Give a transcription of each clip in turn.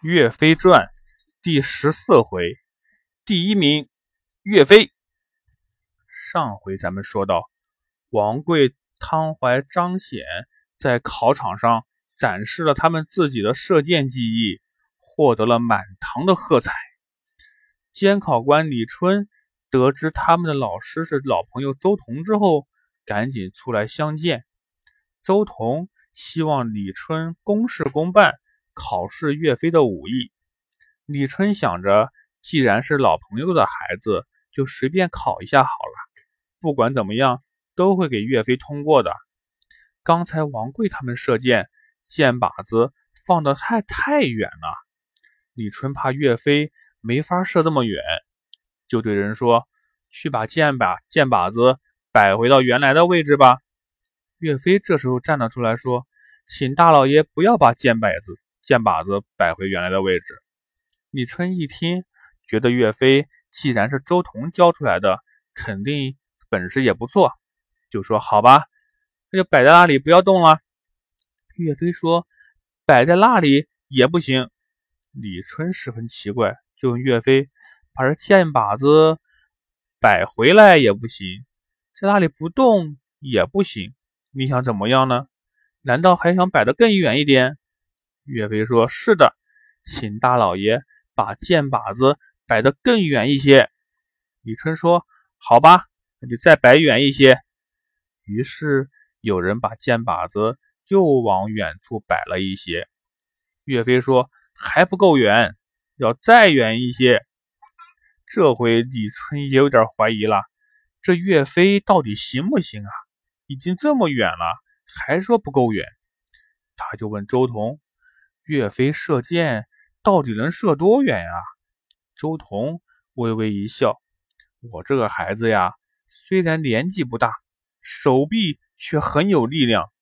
岳飞传第十四回，第一名岳飞。上回咱们说到，王贵、汤怀、张显在考场上展示了他们自己的射箭技艺，获得了满堂的喝彩。监考官李春得知他们的老师是老朋友周同之后，赶紧出来相见。周同希望李春公事公办。考试岳飞的武艺，李春想着，既然是老朋友的孩子，就随便考一下好了。不管怎么样，都会给岳飞通过的。刚才王贵他们射箭，箭靶子放得太太远了，李春怕岳飞没法射这么远，就对人说：“去把箭靶箭靶子摆回到原来的位置吧。”岳飞这时候站了出来说：“请大老爷不要把箭摆子。”箭靶子摆回原来的位置。李春一听，觉得岳飞既然是周同教出来的，肯定本事也不错，就说：“好吧，那就摆在那里，不要动了。”岳飞说：“摆在那里也不行。”李春十分奇怪，就问岳飞：“把这箭靶子摆回来也不行，在那里不动也不行，你想怎么样呢？难道还想摆得更远一点？”岳飞说：“是的，请大老爷把箭靶子摆得更远一些。”李春说：“好吧，那就再摆远一些。”于是有人把箭靶子又往远处摆了一些。岳飞说：“还不够远，要再远一些。”这回李春也有点怀疑了：这岳飞到底行不行啊？已经这么远了，还说不够远。他就问周同。岳飞射箭到底能射多远呀？周彤微微一笑：“我这个孩子呀，虽然年纪不大，手臂却很有力量，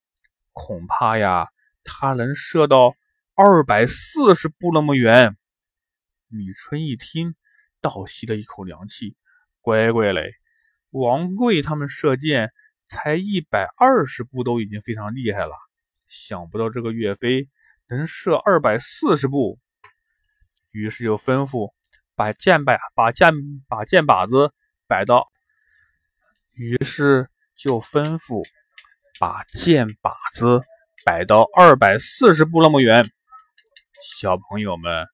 恐怕呀，他能射到二百四十步那么远。”李春一听，倒吸了一口凉气：“乖乖嘞，王贵他们射箭才一百二十步都已经非常厉害了，想不到这个岳飞。”能射二百四十步，于是就吩咐把箭摆把箭把箭靶子摆到，于是就吩咐把箭靶子摆到二百四十步那么远。小朋友们，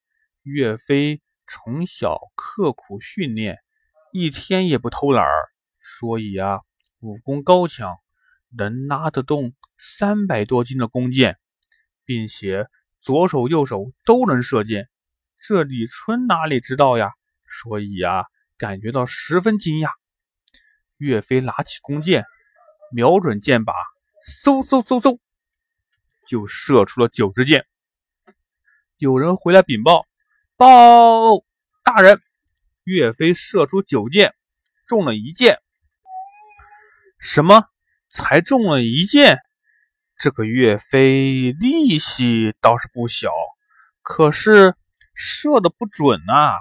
岳飞从小刻苦训练，一天也不偷懒儿，所以啊，武功高强，能拉得动三百多斤的弓箭。并且左手右手都能射箭，这李春哪里知道呀？所以呀，感觉到十分惊讶。岳飞拿起弓箭，瞄准箭靶，嗖嗖嗖嗖，就射出了九支箭。有人回来禀报：“报大人，岳飞射出九箭，中了一箭。”什么？才中了一箭？这个岳飞力气倒是不小，可是射的不准啊！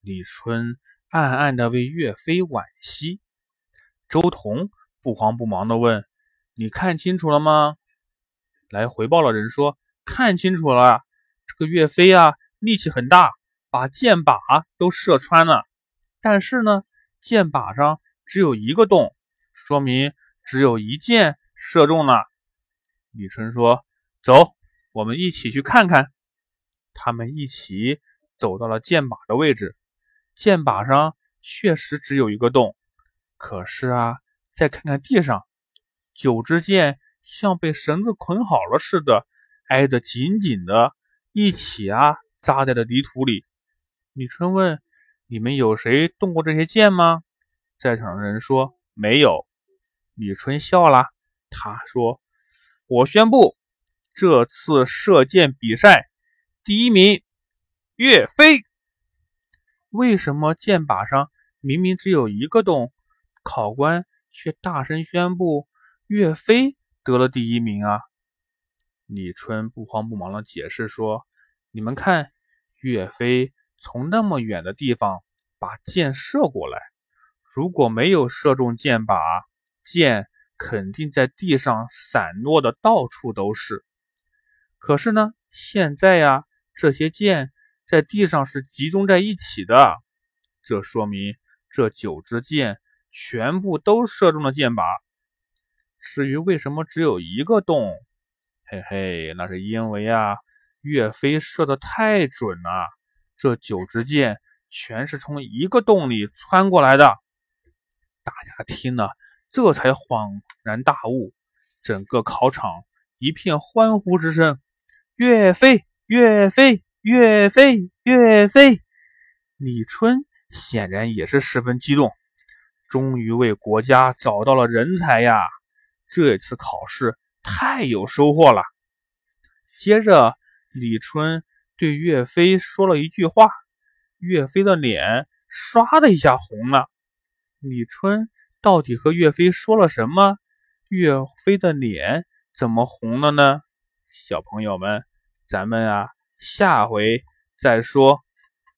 李春暗暗的为岳飞惋惜。周同不慌不忙的问：“你看清楚了吗？”来回报的人说：“看清楚了，这个岳飞啊，力气很大，把箭靶都射穿了。但是呢，箭靶上只有一个洞，说明只有一箭射中了。”李春说：“走，我们一起去看看。”他们一起走到了箭靶的位置，箭靶上确实只有一个洞。可是啊，再看看地上，九支箭像被绳子捆好了似的，挨得紧紧的，一起啊扎在了泥土里。李春问：“你们有谁动过这些箭吗？”在场的人说：“没有。”李春笑了，他说。我宣布，这次射箭比赛第一名岳飞。为什么箭靶上明明只有一个洞，考官却大声宣布岳飞得了第一名啊？李春不慌不忙地解释说：“你们看，岳飞从那么远的地方把箭射过来，如果没有射中箭靶，箭……”肯定在地上散落的到处都是。可是呢，现在呀，这些箭在地上是集中在一起的，这说明这九支箭全部都射中了箭靶。至于为什么只有一个洞，嘿嘿，那是因为啊，岳飞射的太准了，这九支箭全是从一个洞里穿过来的。大家听了，这才恍然大悟，整个考场一片欢呼之声。岳飞，岳飞，岳飞，岳飞！李春显然也是十分激动，终于为国家找到了人才呀！这次考试太有收获了。接着，李春对岳飞说了一句话，岳飞的脸唰的一下红了。李春到底和岳飞说了什么？岳飞的脸怎么红了呢？小朋友们，咱们啊，下回再说。